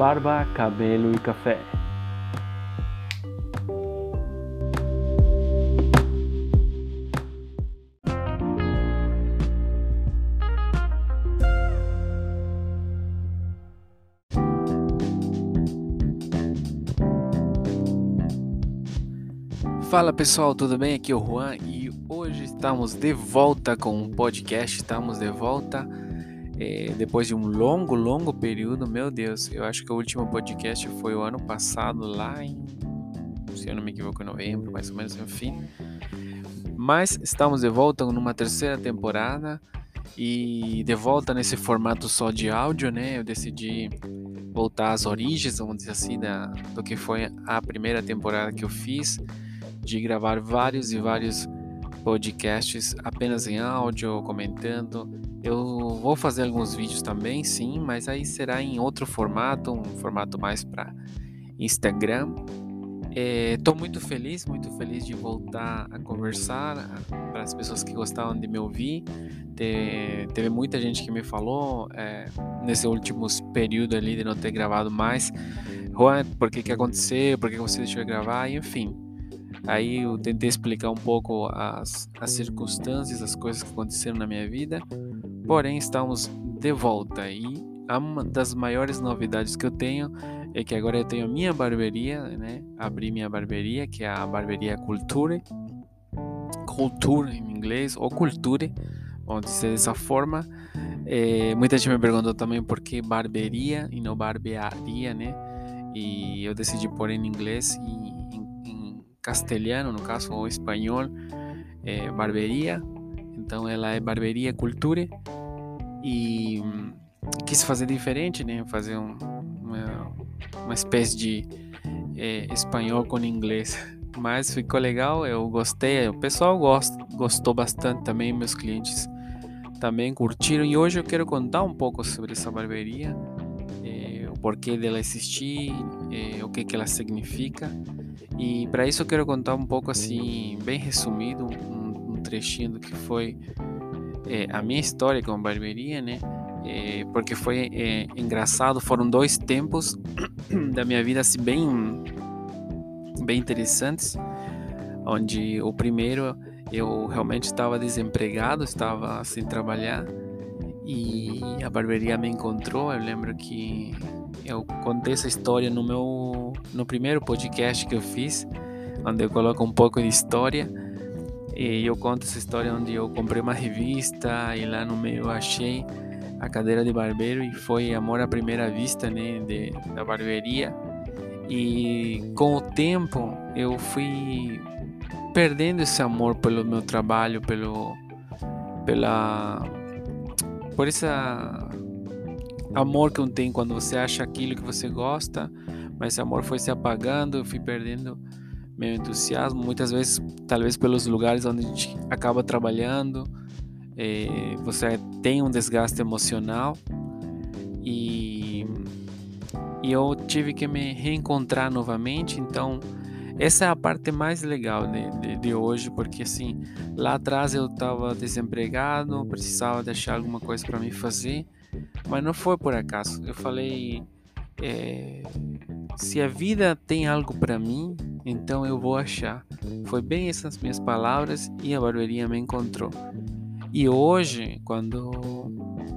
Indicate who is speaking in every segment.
Speaker 1: barba, cabelo e café. Fala pessoal, tudo bem? Aqui é o Juan e hoje estamos de volta com um podcast. Estamos de volta é, depois de um longo, longo período. Meu Deus, eu acho que o último podcast foi o ano passado, lá em, se eu não me equivoco, em novembro, mais ou menos, enfim. Mas estamos de volta numa terceira temporada e de volta nesse formato só de áudio, né? Eu decidi voltar às origens, vamos dizer assim, da, do que foi a primeira temporada que eu fiz de gravar vários e vários podcasts apenas em áudio, comentando. Eu vou fazer alguns vídeos também, sim, mas aí será em outro formato, um formato mais para Instagram. Estou é, muito feliz, muito feliz de voltar a conversar para as pessoas que gostavam de me ouvir. Te, teve muita gente que me falou é, nesse último período ali de não ter gravado mais. Juan, por que que aconteceu? Por que você deixou de gravar? Enfim, Aí eu tentei explicar um pouco as, as circunstâncias, as coisas que aconteceram na minha vida. Porém, estamos de volta e uma das maiores novidades que eu tenho é que agora eu tenho minha barbearia, né? Abri minha barbearia, que é a barbearia Culture. Culture em inglês, ou Culture, vamos dizer dessa forma. É, muita gente me perguntou também por que barbearia e não barbearia, né? E eu decidi pôr em inglês e castelhano, no caso, ou espanhol, é, barberia. Então ela é Barberia Culture e hum, quis fazer diferente, né? Fazer um, uma, uma espécie de é, espanhol com inglês. Mas ficou legal, eu gostei, o pessoal gost, gostou bastante também, meus clientes também curtiram. E hoje eu quero contar um pouco sobre essa barbearia, é, o porquê dela existir, é, o que, que ela significa e para isso eu quero contar um pouco assim, bem resumido, um, trechinho do que foi é, a minha história com a barbearia, né? É, porque foi é, engraçado, foram dois tempos da minha vida assim bem bem interessantes, onde o primeiro eu realmente estava desempregado, estava sem trabalhar e a barbearia me encontrou. Eu lembro que eu contei essa história no meu no primeiro podcast que eu fiz, onde eu coloco um pouco de história. E eu conto essa história onde eu comprei uma revista e lá no meio eu achei a cadeira de barbeiro e foi amor à primeira vista, né, de, da barbearia. E com o tempo eu fui perdendo esse amor pelo meu trabalho, pelo pela por essa amor que um tem quando você acha aquilo que você gosta, mas esse amor foi se apagando, eu fui perdendo meu entusiasmo, muitas vezes, talvez pelos lugares onde a gente acaba trabalhando, eh, você tem um desgaste emocional e, e eu tive que me reencontrar novamente, então essa é a parte mais legal de, de, de hoje, porque assim, lá atrás eu estava desempregado, precisava deixar alguma coisa para me fazer, mas não foi por acaso. Eu falei: é, se a vida tem algo para mim, então eu vou achar. Foi bem essas minhas palavras e a barbearia me encontrou. E hoje, quando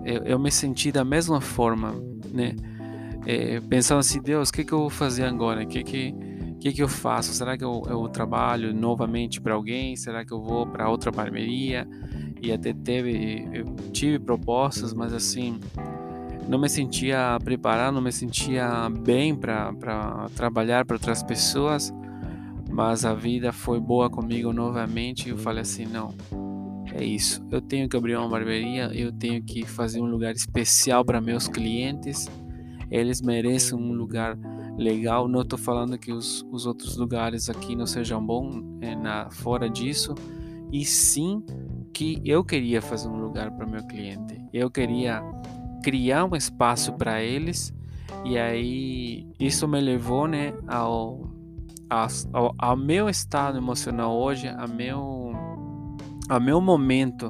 Speaker 1: eu, eu me senti da mesma forma, né? É, pensando assim, Deus, o que, que eu vou fazer agora? O que, que, que, que eu faço? Será que eu, eu trabalho novamente para alguém? Será que eu vou para outra barbearia? E até teve, eu tive propostas, mas assim, não me sentia preparado, não me sentia bem para trabalhar para outras pessoas, mas a vida foi boa comigo novamente e eu falei assim, não, é isso, eu tenho que abrir uma barbearia, eu tenho que fazer um lugar especial para meus clientes, eles merecem um lugar legal, não estou falando que os, os outros lugares aqui não sejam bons é, na, fora disso, e sim que eu queria fazer um lugar para meu cliente, eu queria criar um espaço para eles e aí isso me levou né ao, ao, ao meu estado emocional hoje a meu ao meu momento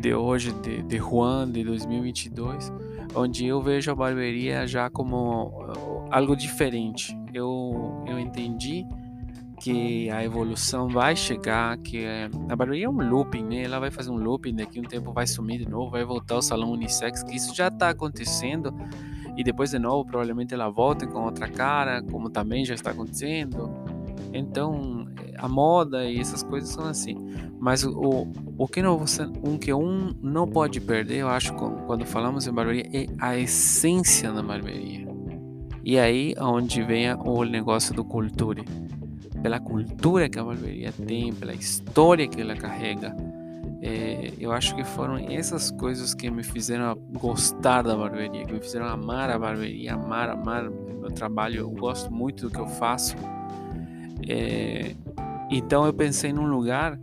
Speaker 1: de hoje de, de Juan de 2022 onde eu vejo a barbearia já como algo diferente. Eu, eu entendi que a evolução vai chegar, que é, a barbearia é um looping, né? Ela vai fazer um looping, daqui um tempo vai sumir de novo, vai voltar ao salão unissex, que isso já está acontecendo, e depois de novo provavelmente ela volta com outra cara, como também já está acontecendo. Então, a moda e essas coisas são assim. Mas o, o que não você, um que um não pode perder, eu acho, quando falamos em barbearia, é a essência da barbearia. E aí onde vem o negócio do cultura. Pela cultura que a barbearia tem, pela história que ela carrega. É, eu acho que foram essas coisas que me fizeram gostar da barbearia, que me fizeram amar a barbearia, amar, amar meu trabalho. Eu gosto muito do que eu faço. É, então eu pensei num lugar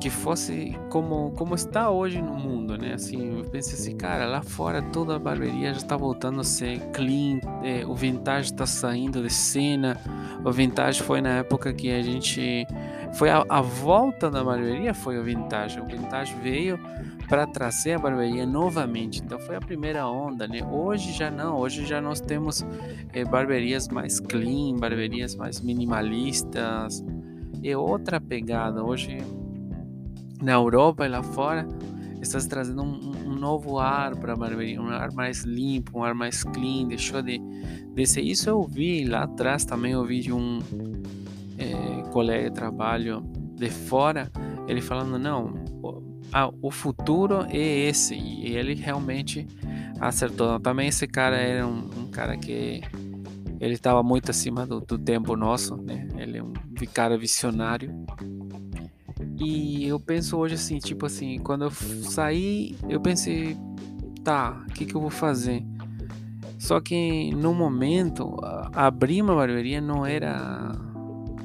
Speaker 1: que fosse como como está hoje no mundo, né? Assim, eu pensei assim, cara, lá fora toda a barbearia já está voltando a ser clean, é, o vintage está saindo de cena. O vintage foi na época que a gente foi a, a volta da barbearia foi o vintage. O vintage veio para trazer a barbearia novamente. Então foi a primeira onda, né? Hoje já não, hoje já nós temos é, barbearias mais clean, barbearias mais minimalistas. É outra pegada. Hoje na Europa e lá fora está trazendo um, um novo ar para a barbearia, um ar mais limpo, um ar mais clean, deixou de, de ser. Isso eu vi lá atrás também, eu vi de um é, colega de trabalho de fora, ele falando, não, o futuro é esse. E ele realmente acertou. Também esse cara era um, um cara que ele estava muito acima do, do, tempo nosso, né? Ele é um cara visionário. E eu penso hoje assim, tipo assim, quando eu saí, eu pensei, tá, o que, que eu vou fazer? Só que no momento, abrir uma barbearia não era.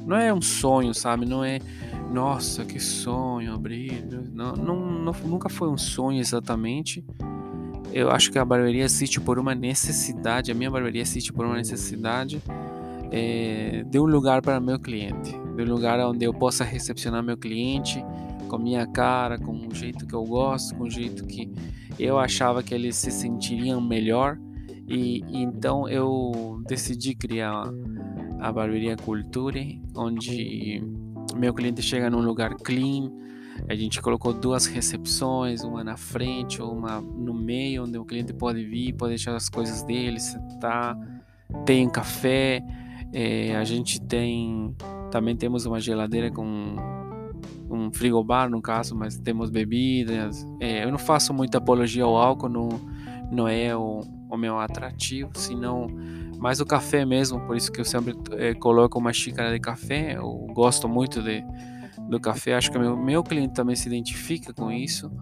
Speaker 1: Não é um sonho, sabe? Não é nossa, que sonho abrir. Não, não, não, nunca foi um sonho exatamente. Eu acho que a barbearia existe por uma necessidade, a minha barbearia existe por uma necessidade é, de um lugar para meu cliente, um lugar onde eu possa recepcionar meu cliente com a minha cara, com o jeito que eu gosto, com o jeito que eu achava que eles se sentiriam melhor. E, e então eu decidi criar a Barbearia Culture, onde meu cliente chega num lugar clean. A gente colocou duas recepções, uma na frente, uma no meio, onde o cliente pode vir, pode deixar as coisas dele, sentar. Tem café. É, a gente tem também temos uma geladeira com um frigobar no caso, mas temos bebidas. É, eu não faço muita apologia ao álcool, não, não é o, o meu atrativo, senão mais o café mesmo, por isso que eu sempre é, coloco uma xícara de café. Eu gosto muito de, do café, acho que meu, meu cliente também se identifica com isso.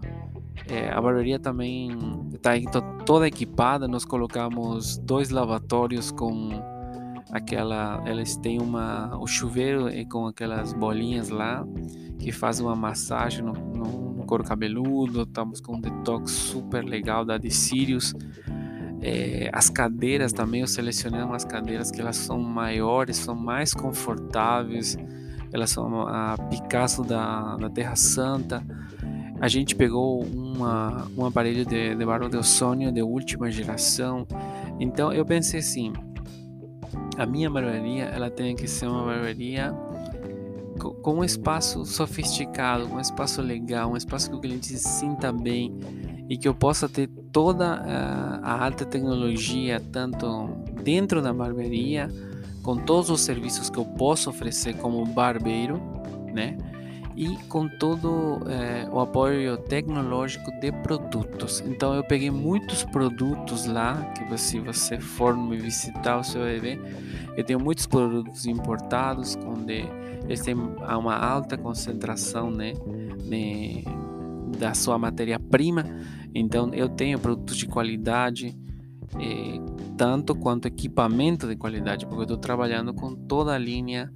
Speaker 1: É, a barbearia também está toda equipada. Nós colocamos dois lavatórios com aquela, elas têm uma o chuveiro com aquelas bolinhas lá que faz uma massagem no, no, no couro cabeludo. Estamos com um detox super legal da de Sirius. É, as cadeiras também, eu selecionei umas cadeiras que elas são maiores, são mais confortáveis, elas são a Picasso da, da Terra Santa. A gente pegou uma, um aparelho de, de barulho de ozônio de última geração. Então eu pensei assim, a minha barbearia ela tem que ser uma barbearia com, um espaço sofisticado, um espaço legal, um espaço que o cliente se sinta bem e que eu possa ter toda a, a alta tecnologia, tanto dentro da barbearia, com todos os serviços que eu posso oferecer como barbeiro, né? E com todo é, o apoio tecnológico de produtos. Então eu peguei muitos produtos lá, que se você for me visitar, você vai ver. Eu tenho muitos produtos importados, onde eles têm uma alta concentração né, né da sua matéria-prima então eu tenho produtos de qualidade, eh, tanto quanto equipamento de qualidade, porque eu estou trabalhando com toda a linha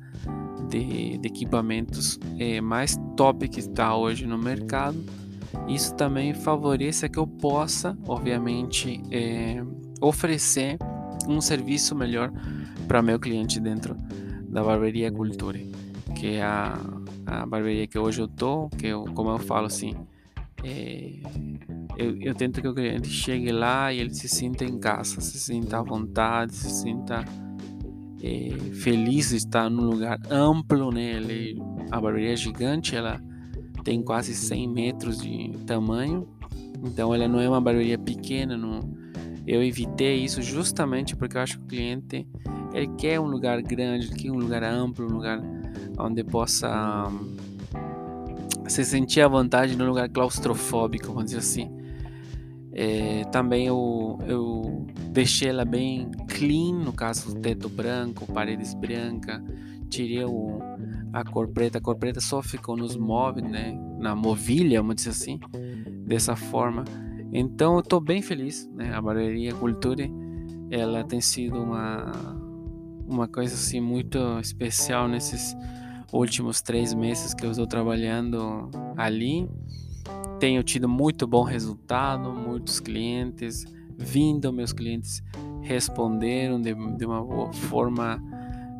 Speaker 1: de, de equipamentos eh, mais top que está hoje no mercado. Isso também favorece que eu possa, obviamente, eh, oferecer um serviço melhor para meu cliente dentro da barbearia Culture, que é a, a barbearia que hoje eu tô, que eu, como eu falo assim, É, eu, eu, tento que o cliente chegue lá e ele se sinta em casa, se sinta à vontade, se sinta é, feliz de estar num lugar amplo, né? Ele, a barbearia é gigante, ela tem quase 100 metros de tamanho, então ela não é uma barbearia pequena. Não, eu evitei isso justamente porque eu acho que o cliente ele quer um lugar grande, quer um lugar amplo, um lugar onde possa um, se sentir à vontade num lugar claustrofóbico, vamos dizer assim. É, também eu, eu deixei ela bem clean, no caso teto branco, paredes brancas, tirei o, a cor preta, a cor preta só ficou nos móveis, né, na movilha, vamos dizer assim, dessa forma. Então eu estou bem feliz, né, a barbearia Cultura, ela tem sido uma, uma coisa assim muito especial nesses últimos três meses que eu estou trabalhando ali tenho tido muito bom resultado, muitos clientes vindo, meus clientes responderam de, de uma forma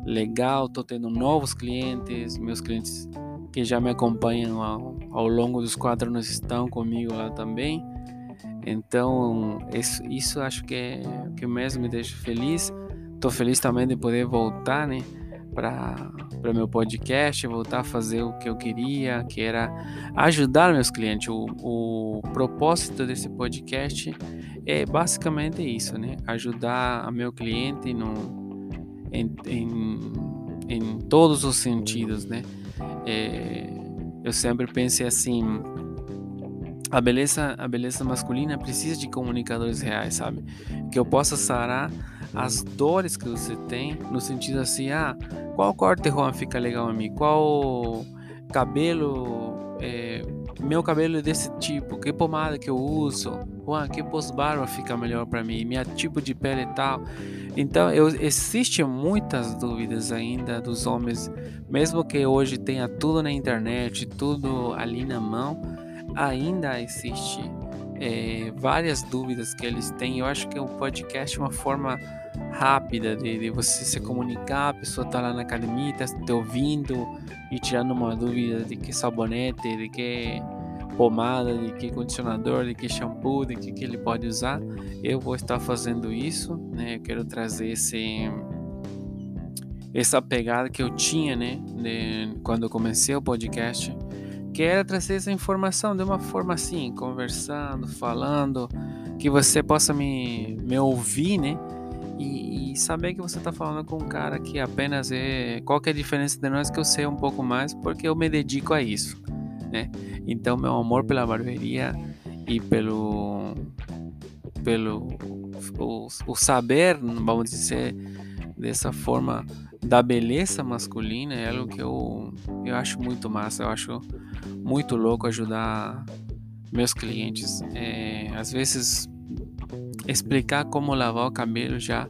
Speaker 1: legal, estou tendo novos clientes, meus clientes que já me acompanham ao, ao longo dos quatro anos estão comigo lá também. Então, isso, isso acho que é o que mesmo me deixa feliz. Estou feliz também de poder voltar, né? para meu podcast, voltar a fazer o que eu queria, que era ajudar meus clientes. O, o propósito desse podcast é basicamente isso, né? Ajudar a meu cliente no, em, em, em todos os sentidos, né? É, eu sempre pensei assim, a beleza, a beleza masculina precisa de comunicadores reais, sabe? Que eu possa sarar as dores que você tem, no sentido assim, ah, qual corte Juan fica legal a mim? Qual cabelo, é, meu cabelo é desse tipo? Que pomada que eu uso? Juan, que pós-barba fica melhor para mim? Minha tipo de pele e tal. Então, eu, existem muitas dúvidas ainda dos homens, mesmo que hoje tenha tudo na internet, tudo ali na mão ainda existe é, várias dúvidas que eles têm. Eu acho que o podcast é uma forma rápida de, de você se comunicar. A pessoa está lá na academia, está te ouvindo e tirando uma dúvida de que sabonete, de que pomada, de que condicionador, de que shampoo, de que, que ele pode usar. Eu vou estar fazendo isso, né? Eu quero trazer esse essa pegada que eu tinha, né, de, quando eu comecei o podcast quero trazer essa informação de uma forma assim, conversando, falando, que você possa me, me ouvir, né? E, e saber que você está falando com um cara que apenas é. Qual que é a diferença de nós que eu sei um pouco mais, porque eu me dedico a isso, né? Então, meu amor pela barbearia e pelo. pelo. o, o saber, vamos dizer, dessa forma da beleza masculina é algo que eu, eu acho muito massa, eu acho muito louco ajudar meus clientes. É, às vezes explicar como lavar o cabelo já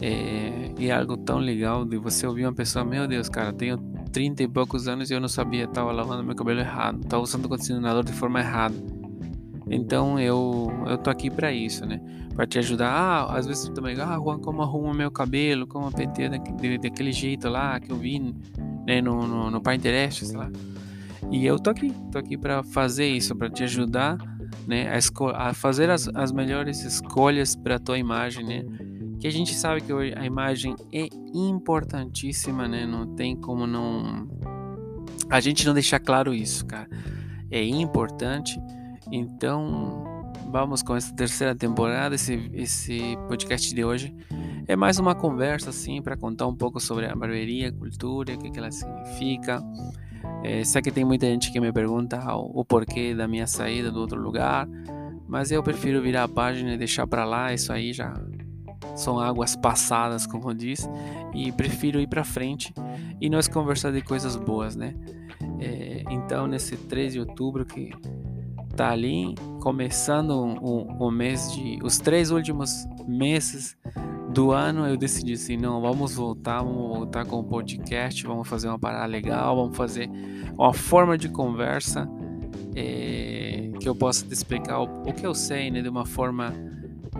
Speaker 1: é, é, algo tão legal de você ouvir uma pessoa, meu Deus, cara, tenho 30 e poucos anos e eu não sabia, estava lavando meu cabelo errado, estava usando condicionador de forma errada. Então eu eu tô aqui para isso, né? Para te ajudar. Ah, às vezes também, ah, Juan, como arruma meu cabelo, como penteia daquele, daquele jeito lá que eu vi né, no, no, no Pinterest, sei lá. E eu tô aqui, tô aqui para fazer isso, para te ajudar, né, a, a fazer as, as melhores escolhas para tua imagem, né? Que a gente sabe que a imagem é importantíssima, né? Não tem como não a gente não deixar claro isso, cara. É importante então, vamos com essa terceira temporada. Esse, esse podcast de hoje é mais uma conversa, assim, para contar um pouco sobre a barbearia, a cultura, o que, que ela significa. É, sei que tem muita gente que me pergunta o, o porquê da minha saída do outro lugar, mas eu prefiro virar a página e deixar para lá. Isso aí já são águas passadas, como diz, e prefiro ir para frente e nós conversar de coisas boas, né? É, então, nesse 3 de outubro, que tá ali começando o, o, mês de os três últimos meses do ano eu decidi assim não vamos voltar vamos voltar com o podcast vamos fazer uma parada legal vamos fazer uma forma de conversa é, que eu possa te explicar o, o, que eu sei né de uma forma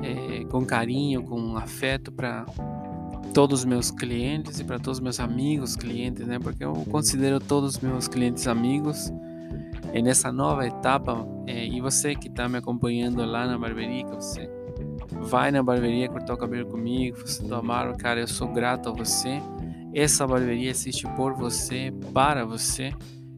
Speaker 1: é, com carinho com afeto para todos os meus clientes e para todos os meus amigos clientes né porque eu considero todos os meus clientes amigos é nessa nova etapa. É, e você que está me acompanhando lá na barbearia, que você vai na barbearia cortar o cabelo comigo, você do Amaro, cara, eu sou grato a você. Essa barbearia existe por você, para você.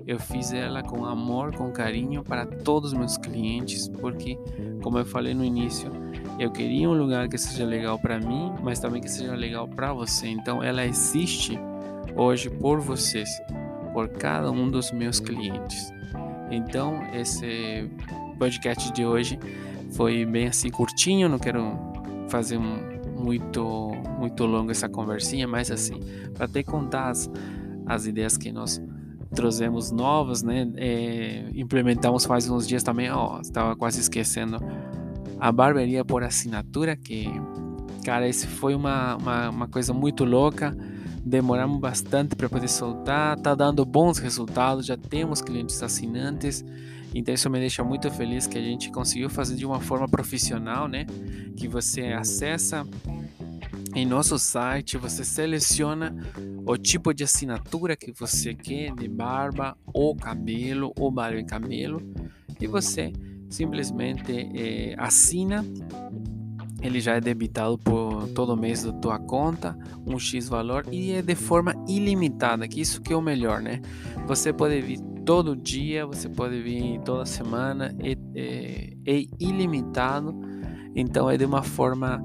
Speaker 1: Eu fiz ela com amor, com carinho para todos os meus clientes, porque, como eu falei no início, eu queria um lugar que seja legal para mim, mas também que seja legal para você. Então, ela existe hoje por vocês, por cada um dos meus clientes. Então, esse podcast de hoje foi bem assim curtinho, não quero fazer muito muito longo essa conversinha, mas assim, para até contar as, as ideias que nós trouxemos novas, né? É, implementamos faz uns dias também, ó, estava quase esquecendo a barbearia por assinatura, que, cara, esse foi uma, uma, uma coisa muito louca. Demoramos bastante para poder soltar, tá dando bons resultados, já temos clientes assinantes. Então isso me deixa muito feliz que a gente conseguiu fazer de uma forma profissional, né? Que você acessa em nosso site, você seleciona o tipo de assinatura que você quer de barba ou cabelo ou barba e cabelo e você simplesmente é, assina. Ele já é debitado por todo mês da tua conta, um X valor e é de forma ilimitada, que isso que é o melhor, né? Você pode todo dia, você pode vir toda semana, é, é, é ilimitado, então é de uma forma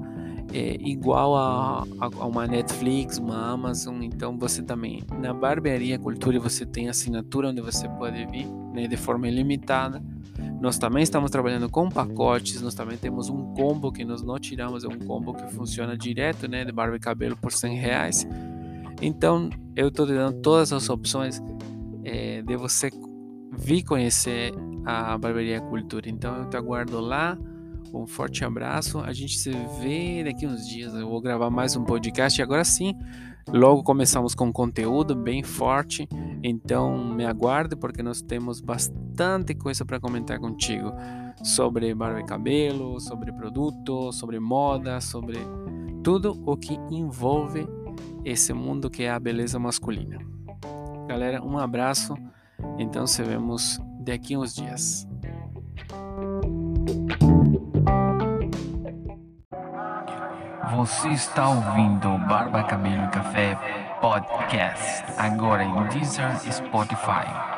Speaker 1: é, igual a, a, uma Netflix, uma Amazon. Então você também na barbearia Cultura você tem assinatura onde você pode vir né, de forma ilimitada. Nós também estamos trabalhando com pacotes, nós também temos um combo que nós não tiramos, é um combo que funciona direto, né, de barba e cabelo por 100 reais. Então eu estou te dando todas as opções é, de você vir conhecer a Barbearia Cultura. Então eu te aguardo lá. Um forte abraço. A gente se vê daqui uns dias. Eu vou gravar mais um podcast. E agora sim, logo começamos com conteúdo bem forte. Então me aguarde, porque nós temos bastante coisa para comentar contigo sobre barba e cabelo, sobre produto, sobre moda, sobre tudo o que envolve esse mundo que é a beleza masculina. Galera, um abraço. Então, se vemos daqui uns dias.
Speaker 2: Você está ouvindo Barba Cabelo Café Podcast, agora em Deezer Spotify.